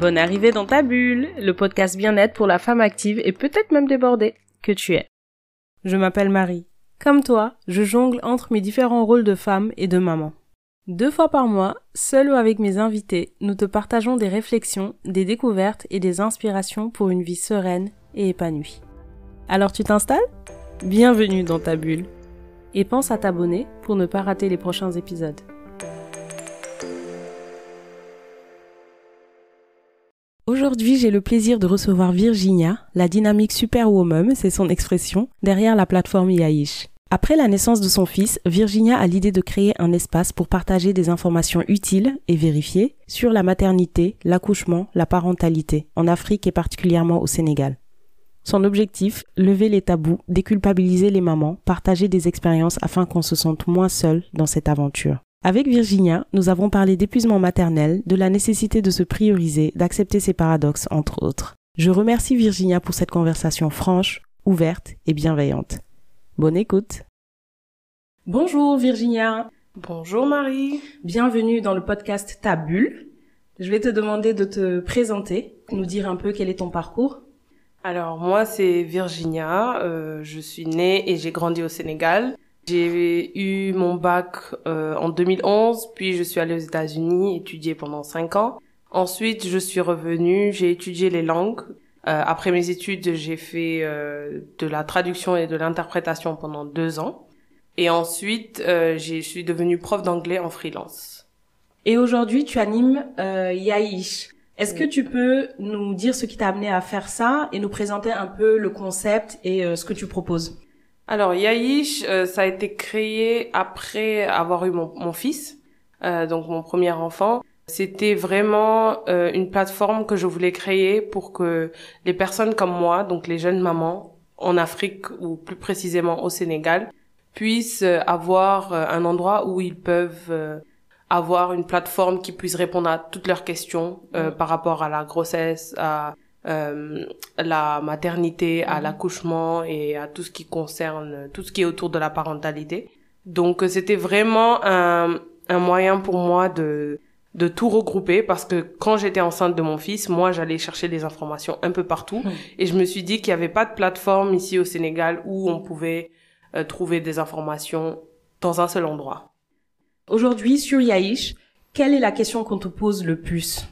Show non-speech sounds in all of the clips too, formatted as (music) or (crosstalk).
Bonne arrivée dans ta bulle, le podcast bien-être pour la femme active et peut-être même débordée que tu es. Je m'appelle Marie. Comme toi, je jongle entre mes différents rôles de femme et de maman. Deux fois par mois, seul ou avec mes invités, nous te partageons des réflexions, des découvertes et des inspirations pour une vie sereine et épanouie. Alors tu t'installes? Bienvenue dans ta bulle. Et pense à t'abonner pour ne pas rater les prochains épisodes. Aujourd'hui, j'ai le plaisir de recevoir Virginia, la dynamique superwoman, c'est son expression, derrière la plateforme Yaish. Après la naissance de son fils, Virginia a l'idée de créer un espace pour partager des informations utiles et vérifiées sur la maternité, l'accouchement, la parentalité, en Afrique et particulièrement au Sénégal. Son objectif, lever les tabous, déculpabiliser les mamans, partager des expériences afin qu'on se sente moins seul dans cette aventure. Avec Virginia, nous avons parlé d'épuisement maternel, de la nécessité de se prioriser, d'accepter ses paradoxes, entre autres. Je remercie Virginia pour cette conversation franche, ouverte et bienveillante. Bonne écoute. Bonjour Virginia. Bonjour Marie. Bienvenue dans le podcast Ta Bulle. Je vais te demander de te présenter, nous dire un peu quel est ton parcours. Alors moi c'est Virginia, euh, je suis née et j'ai grandi au Sénégal. J'ai eu mon bac euh, en 2011, puis je suis allée aux États-Unis étudier pendant cinq ans. Ensuite, je suis revenue, j'ai étudié les langues. Euh, après mes études, j'ai fait euh, de la traduction et de l'interprétation pendant deux ans. Et ensuite, euh, je suis devenue prof d'anglais en freelance. Et aujourd'hui, tu animes euh, Yaish. Est-ce que tu peux nous dire ce qui t'a amené à faire ça et nous présenter un peu le concept et ce que tu proposes? Alors Yaish, euh, ça a été créé après avoir eu mon, mon fils, euh, donc mon premier enfant. C'était vraiment euh, une plateforme que je voulais créer pour que les personnes comme moi, donc les jeunes mamans en Afrique ou plus précisément au Sénégal, puissent avoir un endroit où ils peuvent avoir une plateforme qui puisse répondre à toutes leurs questions mmh. par rapport à la grossesse, à euh, la maternité, à mhm. l'accouchement et à tout ce qui concerne, tout ce qui est autour de la parentalité. Donc euh, c'était vraiment un, un moyen pour moi de, de tout regrouper parce que quand j'étais enceinte de mon fils, moi j'allais chercher des informations un peu partout mhm. et je me suis dit qu'il n'y avait pas de plateforme ici au Sénégal où on pouvait euh, trouver des informations dans un seul endroit. Aujourd'hui sur Yaïch, quelle est la question qu'on te pose le plus?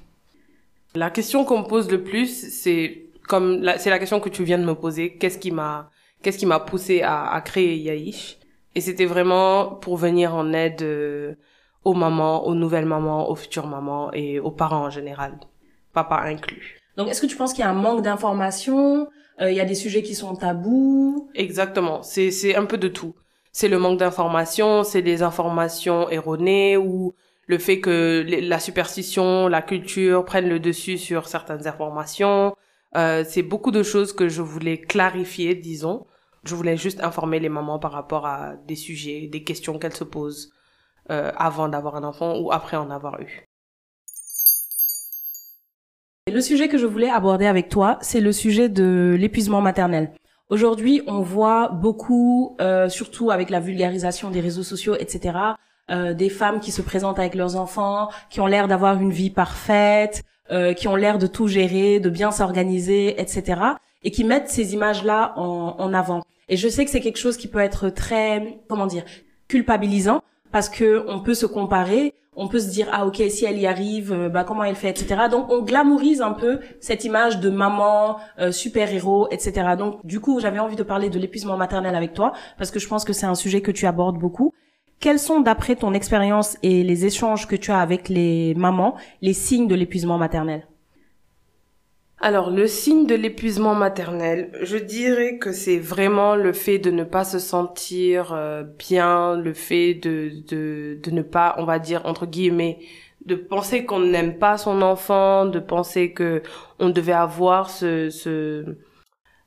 La question qu'on me pose le plus, c'est comme c'est la question que tu viens de me poser. Qu'est-ce qui m'a qu'est-ce qui m'a poussé à, à créer Yaïch Et c'était vraiment pour venir en aide euh, aux mamans, aux nouvelles mamans, aux futures mamans et aux parents en général, papa inclus. Donc, est-ce que tu penses qu'il y a un manque d'informations euh, Il y a des sujets qui sont tabous? Exactement. C'est c'est un peu de tout. C'est le manque d'informations, c'est des informations erronées ou le fait que la superstition, la culture prennent le dessus sur certaines informations. Euh, c'est beaucoup de choses que je voulais clarifier, disons. Je voulais juste informer les mamans par rapport à des sujets, des questions qu'elles se posent euh, avant d'avoir un enfant ou après en avoir eu. Le sujet que je voulais aborder avec toi, c'est le sujet de l'épuisement maternel. Aujourd'hui, on voit beaucoup, euh, surtout avec la vulgarisation des réseaux sociaux, etc., euh, des femmes qui se présentent avec leurs enfants, qui ont l'air d'avoir une vie parfaite, euh, qui ont l'air de tout gérer, de bien s'organiser, etc. Et qui mettent ces images-là en, en avant. Et je sais que c'est quelque chose qui peut être très, comment dire, culpabilisant parce que on peut se comparer, on peut se dire ah ok si elle y arrive, euh, bah comment elle fait, etc. Donc on glamourise un peu cette image de maman euh, super héros, etc. Donc du coup j'avais envie de parler de l'épuisement maternel avec toi parce que je pense que c'est un sujet que tu abordes beaucoup quels sont, d'après ton expérience et les échanges que tu as avec les mamans, les signes de l'épuisement maternel? Alors, le signe de l'épuisement maternel, je dirais que c'est vraiment le fait de ne pas se sentir euh, bien, le fait de, de, ne pas, on va dire, entre guillemets, de penser qu'on n'aime pas son enfant, de penser que on devait avoir ce, ce,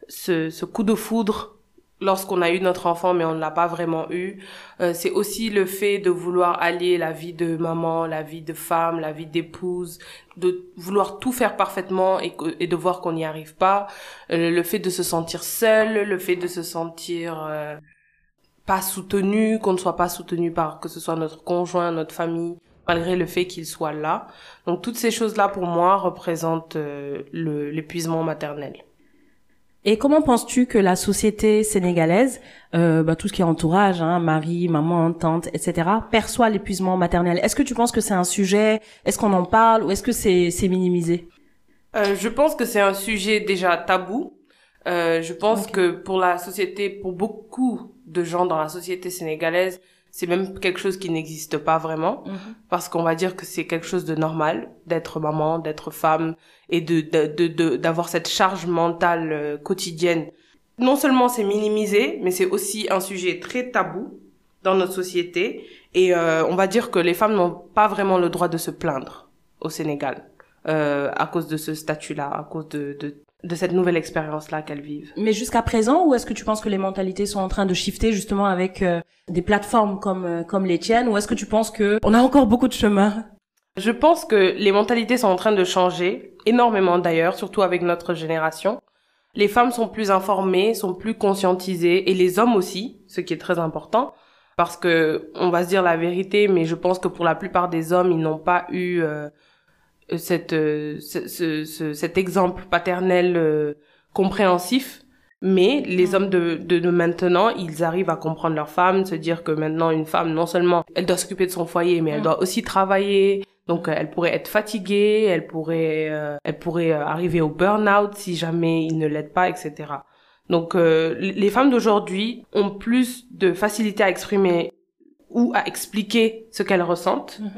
ce coup de foudre lorsqu'on a eu notre enfant mais on ne l'a pas vraiment eu. Euh, c'est aussi le fait de vouloir allier la vie de maman, la vie de femme, la vie d'épouse, de vouloir tout faire parfaitement et, de voir qu'on n'y arrive pas. Euh, le fait de se sentir seul, le fait de se sentir euh, pas soutenu, qu'on ne soit pas soutenu par que ce soit notre conjoint, notre famille malgré le fait qu'il soit là. Donc toutes ces choses-là, pour moi, représentent euh, l'épuisement maternel. Et comment penses-tu que la société sénégalaise, euh, bah, tout ce qui est entourage, hein, mari, maman, tante, etc., perçoit l'épuisement maternel? Est-ce que tu penses que c'est un sujet? Est-ce qu'on en parle? Ou est-ce que c'est minimisé? Euh, Je pense que c'est un sujet déjà tabou. Euh, je pense que pour la société, pour beaucoup de gens dans la société sénégalaise, c'est même quelque chose qui n'existe pas vraiment mhm. parce qu'on va dire que c'est quelque chose de normal d'être maman, d'être femme et de de d'avoir cette charge mentale euh, quotidienne. Non seulement c'est minimisé, mais c'est aussi un sujet très tabou dans notre société et euh, on va dire que les femmes n'ont pas vraiment le droit de se plaindre au Sénégal euh, à cause de ce statut-là, à cause de, de de cette nouvelle expérience-là qu'elles vivent. Mais jusqu'à présent, où est-ce que tu penses que les mentalités sont en train de shifter justement avec euh, des plateformes comme euh, comme les tiennes, ou est-ce que tu penses que on a encore beaucoup de chemin? Je pense que les mentalités sont en train de changer énormément d'ailleurs, surtout avec notre génération. Les femmes sont plus informées, sont plus conscientisées, et les hommes aussi, ce qui est très important, parce que on va se dire la vérité, mais je pense que pour la plupart des hommes, ils n'ont pas eu euh, cette, euh, ce, ce, cet exemple paternel euh, compréhensif. Mais les mm. hommes de, de, de, maintenant, ils arrivent à comprendre leur femme, se dire que maintenant une femme, non seulement elle doit s'occuper de son foyer, mais elle mm. doit aussi travailler. Donc elle pourrait être fatiguée, elle pourrait, euh, elle pourrait arriver au burn-out si jamais il ne l'aide pas, etc. Donc les femmes d'aujourd'hui ont plus de facilité à exprimer ou à expliquer ce qu'elles ressentent mhm.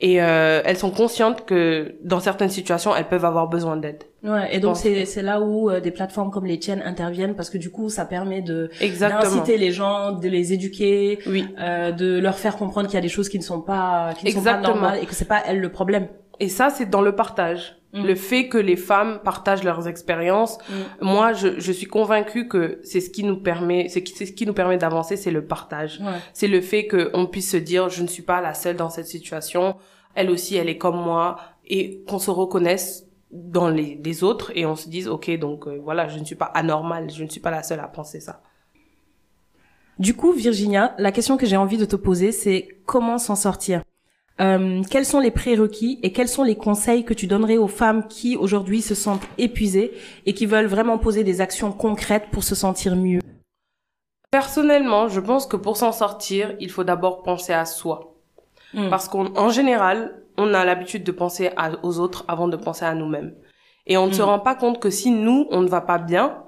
et euh, elles sont conscientes que dans certaines situations elles peuvent avoir besoin d'aide. Ouais, et donc c'est c'est là où euh, des plateformes comme les tiennes interviennent parce que du coup ça permet de d'inciter les gens, de les éduquer, oui. euh, de leur faire comprendre qu'il y a des choses qui ne sont pas qui ne sont pas normales et que c'est pas elles le problème. Et ça c'est dans le partage. Mm. Le fait que les femmes partagent leurs expériences, mm. moi, je, je, suis convaincue que c'est ce qui nous permet, c'est ce qui nous permet d'avancer, c'est le partage. C'est le fait qu'on puisse se dire, je ne suis pas la seule dans cette situation. Elle aussi, elle est comme moi, et qu'on se reconnaisse dans les, les, autres et on se dise, ok, donc euh, voilà, je ne suis pas anormale, je ne suis pas la seule à penser ça. Du coup, Virginia, la question que j'ai envie de te poser, c'est comment s'en sortir? Euh, quels sont les prérequis et quels sont les conseils que tu donnerais aux femmes qui aujourd'hui se sentent épuisées et qui veulent vraiment poser des actions concrètes pour se sentir mieux? Personnellement, je pense que pour s'en sortir, il faut d'abord penser à soi. Hmm. Parce qu'en général, on a l'habitude de penser aux autres avant de penser à nous-mêmes. Et on ne se hmm. rend pas compte que si nous, on ne va pas bien,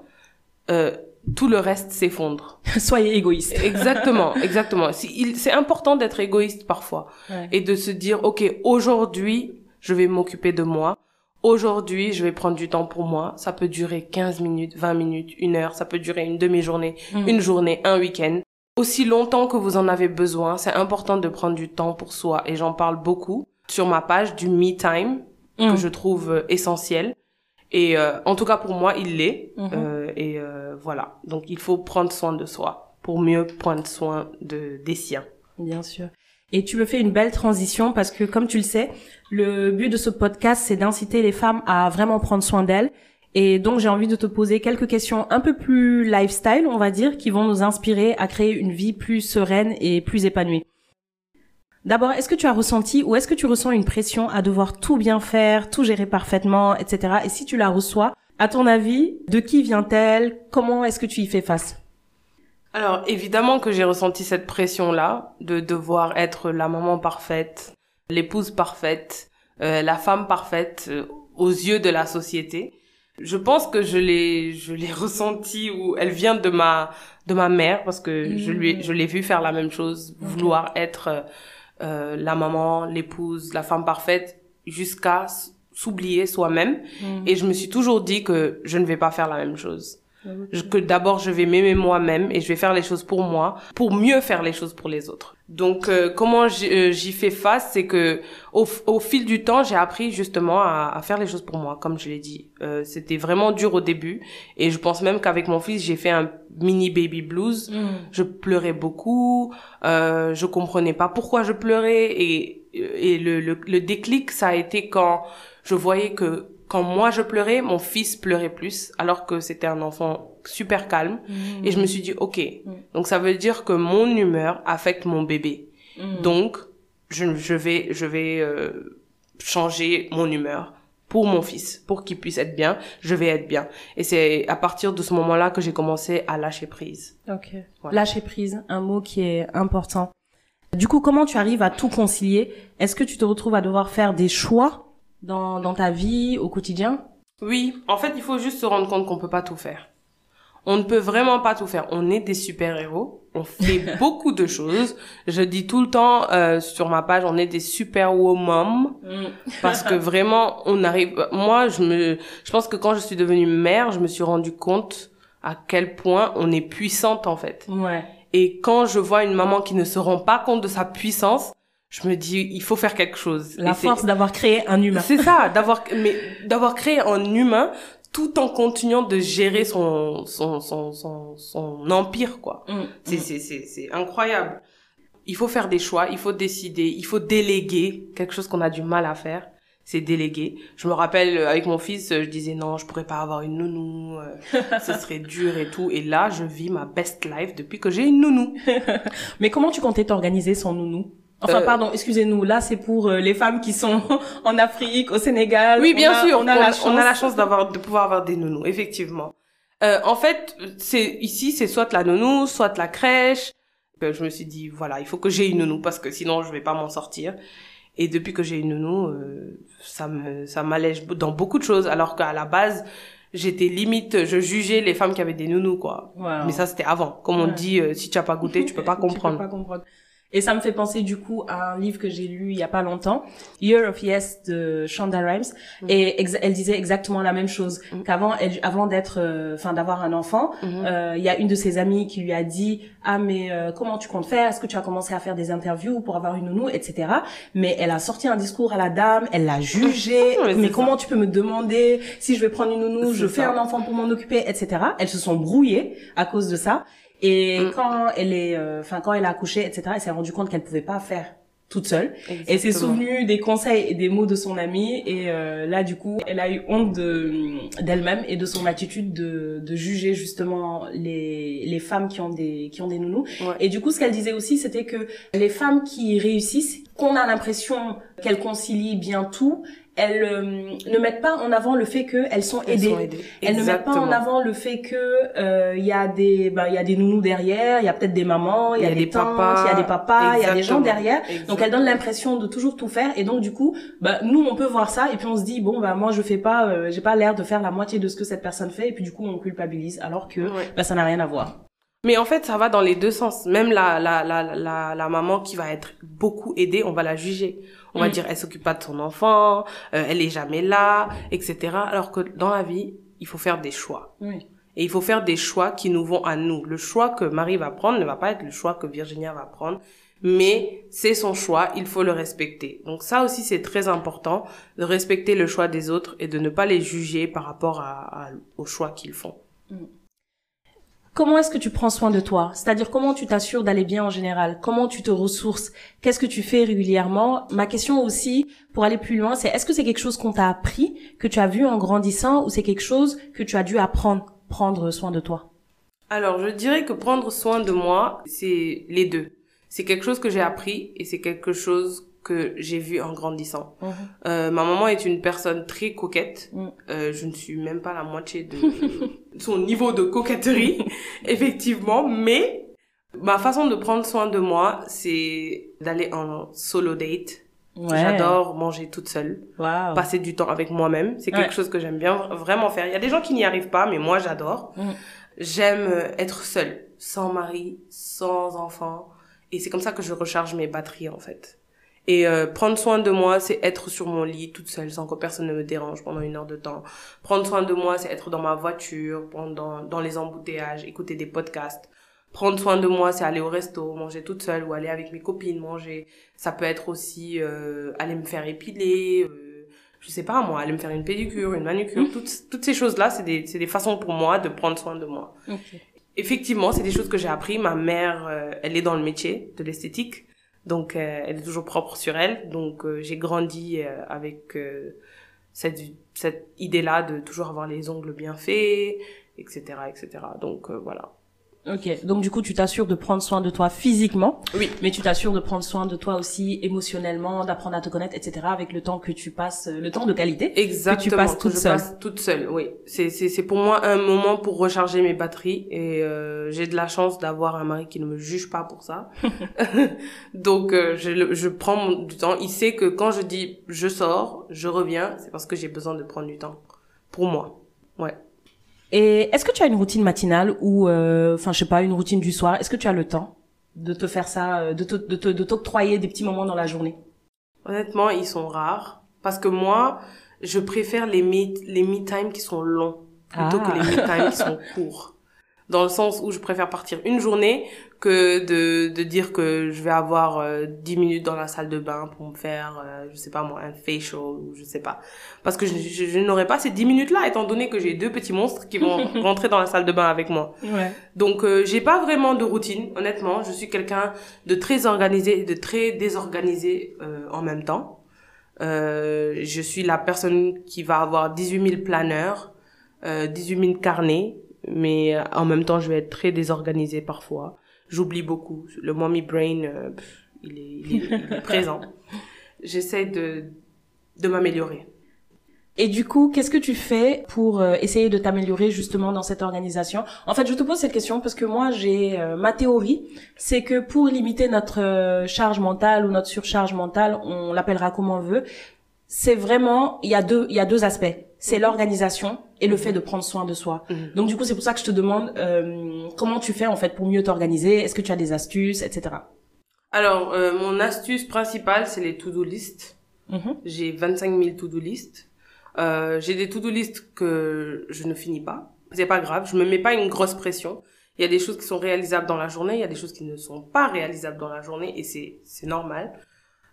euh, tout le reste s'effondre. (laughs) Soyez égoïste. exactement, (laughs) exactement. C'est important d'être égoïste parfois et de se dire, ok, aujourd'hui, je vais m'occuper de moi. Aujourd'hui, je vais prendre du temps pour moi. Ça peut durer 15 minutes, 20 minutes, une heure. Ça peut durer une demi-journée, mm. une journée, un week-end. Aussi longtemps que vous en avez besoin, c'est important de prendre du temps pour soi. Et j'en parle beaucoup sur ma page du Me Time, que mm. je trouve euh, essentiel. Et euh, en tout cas pour moi, il l'est. Mm-hmm. Euh, et voilà. Donc il faut prendre soin de soi pour mieux prendre soin de des siens. Bien sûr. Et tu me fais une belle transition parce que comme tu le sais, le but de ce podcast c'est d'inciter les femmes à vraiment prendre soin d'elles. Et donc j'ai envie de te poser quelques questions un peu plus lifestyle, on va dire, qui vont nous inspirer à créer une vie plus sereine et plus épanouie. D'abord, est-ce que tu as ressenti ou est-ce que tu ressens une pression à devoir tout bien faire, tout gérer parfaitement, etc. Et si tu la reçois, à ton avis, de qui vient-elle? Comment est-ce que tu y fais face? Alors, évidemment que j'ai ressenti cette pression-là de devoir être la maman parfaite, l'épouse parfaite, euh, la femme parfaite euh, aux yeux de la société. Je pense que je l'ai je l'ai (laughs) ressenti ou elle vient de ma de ma mère parce que je lui je l'ai vu faire la même chose, vouloir être euh, la maman, l'épouse, la femme parfaite jusqu'à s'oublier soi-même. Mm. Et je me suis toujours dit que je ne vais pas faire la même chose. Que d'abord je vais m'aimer moi-même et je vais faire les choses pour moi pour mieux faire les choses pour les autres. Donc euh, comment euh, j'y fais face, c'est que au, au, fil du temps, j'ai appris justement à, à, faire les choses pour moi, comme je l'ai dit. Euh, C'était vraiment dur au début et je pense même qu'avec mon fils, j'ai fait un mini baby blues. Mm. Je pleurais beaucoup, euh, je comprenais pas pourquoi je pleurais et et le, le, le déclic, ça a été quand je voyais que quand moi je pleurais, mon fils pleurait plus, alors que c'était un enfant super calme. Et je me suis dit, ok, donc ça veut dire que mon humeur affecte mon bébé. Donc, je, je vais, je vais euh, changer mon humeur pour mon fils, pour qu'il puisse être bien, je vais être bien. Et c'est à partir de ce moment-là que j'ai commencé à lâcher prise. Ok. Lâcher prise, un mot qui est important. Du coup, comment tu arrives à tout concilier? Est-ce que tu te retrouves à devoir faire des choix dans, dans ta vie au quotidien? Oui, en fait, il faut juste se rendre compte qu'on peut pas tout faire. On ne peut vraiment pas tout faire. On est des super-héros. On fait (laughs) beaucoup de choses. Je dis tout le temps euh, sur ma page, on est des super-women. Mm. parce que (laughs) vraiment, on arrive... Moi, je me, je pense que quand je suis devenue mère, je me suis rendu compte à quel point on est puissante, en fait. Ouais. Et quand je vois une maman qui ne se rend pas compte de sa puissance, je me dis il faut faire quelque chose. La force d'avoir créé un humain. C'est ça, d'avoir mais d'avoir créé un humain tout en continuant de gérer son son son son, son empire quoi. Mm, c'est mm. c'est c'est c'est incroyable. Il faut faire des choix, il faut décider, il faut déléguer quelque chose qu'on a du mal à faire. C'est déléguer. Je me rappelle euh, avec mon fils, je disais non, je pourrais pas avoir une nounou, euh, ce serait (laughs) dur et tout. Et là, je vis ma best life depuis que j'ai une nounou. (laughs) Mais comment tu comptais t'organiser sans nounou? Enfin, euh, pardon, excusez-nous. Là, c'est pour euh, les femmes qui sont (laughs) en Afrique, au Sénégal. Oui, bien sûr. On a, la chance. on a la chance d'avoir, de pouvoir avoir des nounous, effectivement. Euh, en fait, c'est ici, c'est soit la nounou, soit la crèche. je me suis dit, voilà, il faut que j'ai une nounou parce que sinon, je vais pas m'en sortir. Et depuis que j'ai une nounou, euh, ça me, ça m'allège dans beaucoup de choses. Alors qu'à la base, j'étais limite, je jugeais les femmes qui avaient des nounous, quoi. Mais ça, c'était avant. Comme on dit, si tu as pas goûté, tu peux pas comprendre. (laughs) tu peux pas comprendre. Et ça me fait penser du coup à un livre que j'ai lu il y a pas longtemps, Year of Yes de Shonda Rhimes, mm. et elle disait exactement la même chose mm. qu'avant, avant d'être, euh, enfin d'avoir un enfant, mm-hmm. euh, il y a une de ses amies qui lui a dit ah mais euh, comment tu comptes faire? Est-ce que tu as commencé à faire des interviews pour avoir une nounou, etc. Mais elle a sorti un discours à la dame, elle l'a jugé. (laughs) mais, comment tu peux me demander si je vais prendre une nounou Je fais un enfant pour m'en occuper, etc. Elles se sont brouillées à cause de ça. Et mm. quand elle est, euh, enfin quand elle a accouché, etc., elle s'est rendue compte qu'elle pouvait pas faire toute seule. Exactement. Elle s'est souvenue des conseils et des mots de son amie et euh, là du coup elle a eu honte de d'elle-même et de son attitude de, de juger justement les les femmes qui ont des qui ont des nounous. Et du coup ce qu'elle disait aussi c'était que les femmes qui réussissent, qu'on a l'impression qu'elles concilient bien tout, elles euh, ne mettent pas en avant le fait qu'elles sont aidées. Elles, ne mettent pas en avant le fait que il euh, y a des bah il y a des nounous derrière, il y a peut-être des mamans, il y, a des, papas, il y a des papas, il y a des gens derrière. Donc elles donnent l'impression de toujours tout faire. Et donc du coup bah nous on peut voir ça et puis on se dit bon bah moi je fais pas euh, j'ai pas l'air de faire la moitié de ce que cette personne fait. Et puis du coup on culpabilise alors que bah ça n'a rien à voir. Mais en fait, ça va dans les deux sens. Même la, la, la, la, la maman qui va être beaucoup aidée, on va la juger. On va mm. dire, elle s'occupe pas de son enfant, euh, elle est jamais là, etc. Alors que dans la vie, il faut faire des choix. Oui. Et il faut faire des choix qui nous vont à nous. Le choix que Marie va prendre ne va pas être le choix que Virginia va prendre, mais c'est son choix, il faut le respecter. Donc ça aussi, c'est très important de respecter le choix des autres et de ne pas les juger par rapport à, au choix qu'ils font. Mm. Comment est-ce que tu prends soin de toi? C'est-à-dire comment tu t'assures d'aller bien en général? Comment tu te ressources? Qu'est-ce que tu fais régulièrement? Ma question aussi, pour aller plus loin, c'est est-ce que c'est quelque chose qu'on t'a appris, que tu as vu en grandissant, ou c'est quelque chose que tu as dû apprendre, prendre soin de toi? Alors, je dirais que prendre soin de moi, c'est les deux. C'est quelque chose que j'ai appris et c'est quelque chose que j'ai vu en grandissant. Mhm. Euh, ma maman est une personne très coquette. Mm. Euh, je ne suis même pas la moitié de (laughs) son niveau de coquetterie, (laughs) effectivement, mais ma façon de prendre soin de moi, c'est d'aller en solo date. J'adore manger toute seule, passer du temps avec moi-même. C'est quelque chose que j'aime bien vraiment faire. Il y a des gens qui n'y arrivent pas, mais moi j'adore. Mm. J'aime être seule, sans mari, sans enfant. Et c'est comme ça que je recharge mes batteries en fait. Et euh, prendre soin de moi, c'est être sur mon lit toute seule sans que personne ne me dérange pendant une heure de temps. Prendre soin de moi, c'est être dans ma voiture, pendant dans les embouteillages, écouter des podcasts. Prendre soin de moi, c'est aller au resto, manger toute seule ou aller avec mes copines manger. Ça peut être aussi euh, aller me faire épiler, euh, je sais pas moi, aller me faire une pédicure, une manucure. Mmh. Toutes, toutes ces choses-là, c'est des, c'est des façons pour moi de prendre soin de moi. Effectivement, c'est des choses que j'ai appris. Ma mère, euh, elle est dans le métier de l'esthétique. Donc, euh, elle est toujours propre sur elle. Donc, euh, j'ai grandi euh, avec cette, cette idée-là de toujours avoir les ongles bien faits, etc., etc. Donc, voilà. Ok, donc du coup, tu t'assures de prendre soin de toi physiquement, Oui. mais tu t'assures de prendre soin de toi aussi émotionnellement, d'apprendre à te connaître, etc. Avec le temps que tu passes, euh, le temps de qualité. Exactement. passes que toute je seule. passe toute seule, oui. C'est, c'est, c'est pour moi un moment pour recharger mes batteries et euh, j'ai de la chance d'avoir un mari qui ne me juge pas pour ça. (laughs) (laughs) Donc euh, je, le- je prends du temps. Il sait que quand je dis je sors, je reviens, c'est parce que j'ai besoin de prendre du temps pour moi. Ouais. Et est-ce que tu as une routine matinale ou, euh, enfin, je sais pas, une routine du soir? Est-ce que tu as le temps de te faire ça, euh, de te, de te, de t'octroyer des petits moments dans la journée? Honnêtement, ils sont rares parce que moi, je préfère les me, les me time qui sont longs plutôt Ah. que les me time qui sont courts. Dans le sens où je préfère partir une journée que de, de dire que je vais avoir euh, 10 minutes dans la salle de bain pour me faire, euh, je sais pas moi, un facial ou je sais pas. Parce que je, je, je n'aurai pas ces 10 minutes-là étant donné que j'ai deux petits monstres qui vont (laughs) rentrer dans la salle de bain avec moi. Ouais. Donc euh, j'ai pas vraiment de routine, honnêtement. Je suis quelqu'un de très organisé et de très désorganisé euh, en même temps. Euh, je suis la personne qui va avoir 18 000 planeurs, euh, 18 000 carnets, mais euh, en même temps je vais être très désorganisée parfois. J'oublie beaucoup. Le mommy brain, euh, pff, il, est, il, est, il est (laughs) présent. J'essaie de, de m'améliorer. Et du coup, qu'est-ce que tu fais pour euh, essayer de t'améliorer justement dans cette organisation? En fait, je te pose cette question parce que moi, j'ai euh, ma théorie, c'est que pour limiter notre charge mentale ou notre surcharge mentale, on l'appellera comme on veut, c'est vraiment il y a deux il y a deux aspects. C'est l'organisation et le fait de prendre soin de soi. Mhm. Donc du coup, c'est pour ça que je te demande euh, comment tu fais en fait pour mieux t'organiser? Est-ce que tu as des astuces, etc. Alors, euh, mon astuce principale, c'est les to-do list. Mhm. J'ai 25 000 to-do list. Euh, j'ai des to-do list que je ne finis pas. C'est pas grave, je me mets pas une grosse pression. Il y a des choses qui sont réalisables dans la journée, il y a des choses qui ne sont pas réalisables dans la journée et c'est c'est normal.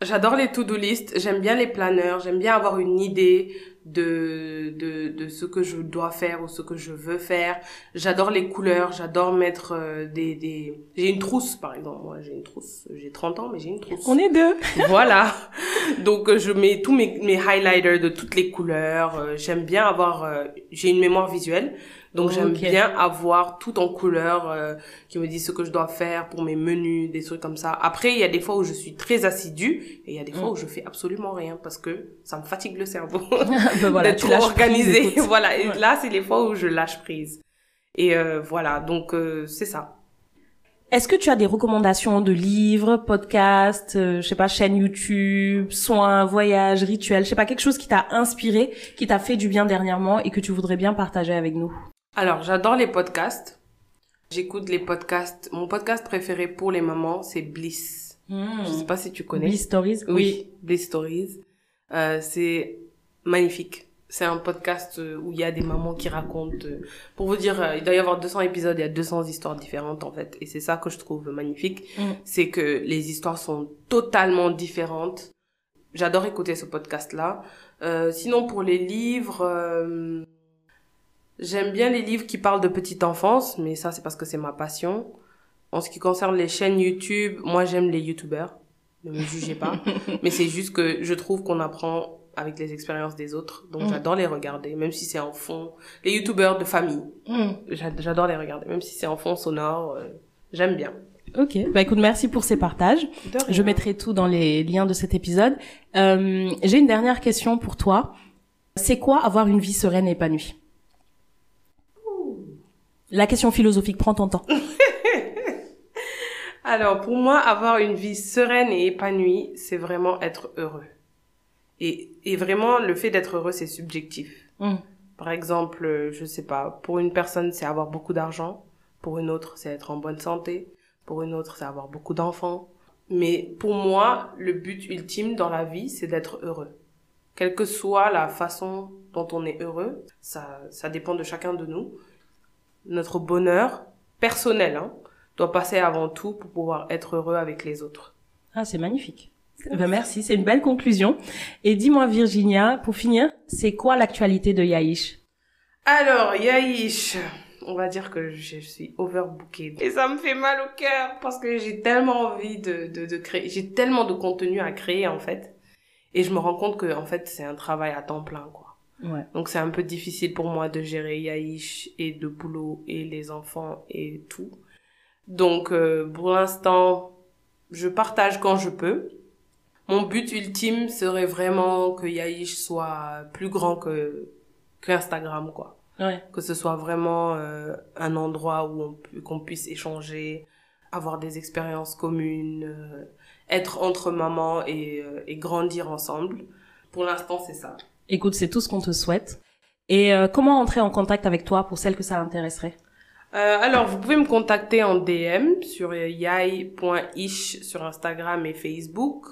J'adore les to-do list, j'aime bien les planeurs, j'aime bien avoir une idée de, de, de ce que je dois faire ou ce que je veux faire. J'adore les couleurs, j'adore mettre euh, des, des... J'ai une trousse, par exemple. Moi, j'ai une trousse. J'ai 30 ans, mais j'ai une trousse. On est deux. Voilà. (laughs) (laughs) Donc euh, je mets tous mes, mes highlighters de toutes les couleurs. Euh, j'aime bien avoir, euh, j'ai une mémoire visuelle, donc j'aime bien avoir tout en couleurs euh, qui me dit ce que je dois faire pour mes menus, des trucs comme ça. Après il y a des fois où je suis très assidue et il y a des fois Mm. où je fais absolument rien parce que ça me fatigue le cerveau (laughs) ben voilà, (laughs) d'être trop prise, organisée. voilà. Et Ouais. là c'est les fois où je lâche prise. Et euh, voilà. Donc c'est ça. Est-ce que tu as des recommandations de livres, podcasts, euh, je sais pas, chaîne YouTube, soins, voyages, rituels, je sais pas, quelque chose qui t'a inspiré, qui t'a fait du bien dernièrement et que tu voudrais bien partager avec nous? Alors, j'adore les podcasts. J'écoute les podcasts. Mon podcast préféré pour les mamans, c'est Bliss. Je sais pas si tu connais. Bliss Stories? Oui, Bliss Stories. Euh, c'est magnifique. C'est un podcast euh, où il y a des mamans qui racontent. euh, pour vous dire, euh, il doit y avoir 200 épisodes, il y a 200 histoires différentes en fait. Et c'est ça que je trouve magnifique. Mm. C'est que les histoires sont totalement différentes. J'adore écouter ce podcast-là. Euh, sinon, pour les livres, euh, j'aime bien les livres qui parlent de petite enfance, mais ça, c'est parce que c'est ma passion. En ce qui concerne les chaînes YouTube, moi, j'aime les YouTubers. Ne me jugez pas. (laughs) mais c'est juste que je trouve qu'on apprend avec les expériences des autres. Donc, Mm. j'adore les regarder, même si c'est en fond. Les YouTubers de famille, Mm. j'a- j'adore les regarder, même si c'est en fond sonore. euh, j'aime bien. Ok, bah écoute, merci pour ces partages. Je mettrai tout dans les liens de cet épisode. Euh, J'ai une dernière question pour toi. C'est quoi avoir une vie sereine et épanouie? La question philosophique, prends ton temps. (laughs) Alors, pour moi, avoir une vie sereine et épanouie, c'est vraiment être heureux. Et, et vraiment, le fait d'être heureux, c'est subjectif. Mm. Par exemple, euh, je sais pas, pour une personne, c'est avoir beaucoup d'argent. Pour une autre, c'est être en bonne santé. Pour une autre, c'est avoir beaucoup d'enfants. Mais pour moi, le but ultime dans la vie, c'est d'être heureux. Quelle que soit la façon dont on est heureux, ça, ça dépend de chacun de nous. Notre bonheur personnel, hein, doit passer avant tout pour pouvoir être heureux avec les autres. Ah, c'est magnifique. Ben, merci, c'est une belle conclusion. Et dis-moi, Virginia, pour finir, c'est quoi l'actualité de Yaïch Alors, Yaïch, on va dire que je suis overbookée. Et ça me fait mal au cœur parce que j'ai tellement envie de, de, de créer, j'ai tellement de contenu à créer en fait. Et je me rends compte que en fait c'est un travail à temps plein quoi. Ouais. Donc c'est un peu difficile pour moi de gérer Yaïch et de boulot et les enfants et tout. Donc euh, pour l'instant, je partage quand je peux. Mon but ultime serait vraiment que Yaïch soit plus grand que qu'Instagram quoi. Ouais. Que ce soit vraiment euh, un endroit où on qu'on puisse échanger, avoir des expériences communes, euh, être entre mamans et, euh, et grandir ensemble. Pour l'instant, c'est ça. Écoute, c'est tout ce qu'on te souhaite. Et euh, comment entrer en contact avec toi pour celles que ça intéresserait? Euh, alors, vous pouvez me contacter en DM sur yai.ish sur Instagram et Facebook.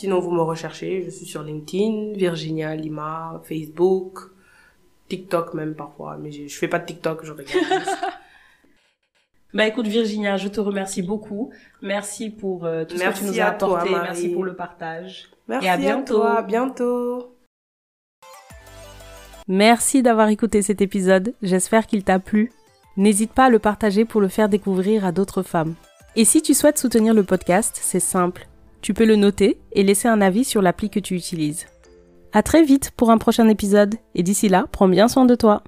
Sinon, vous me recherchez. Je suis sur LinkedIn, Virginia Lima, Facebook, TikTok même parfois. Mais je, je fais pas de TikTok, je regarde. (laughs) Bah écoute Virginia, je te remercie beaucoup. Merci pour euh, tout ce que Merci tu nous as toi, apporté. Merci pour le partage. Merci Et à bientôt. toi, à bientôt. Merci d'avoir écouté cet épisode, j'espère qu'il t'a plu. N'hésite pas à le partager pour le faire découvrir à d'autres femmes. Et si tu souhaites soutenir le podcast, c'est simple. Tu peux le noter et laisser un avis sur l'appli que tu utilises. À très vite pour un prochain épisode, et d'ici là, prends bien soin de toi.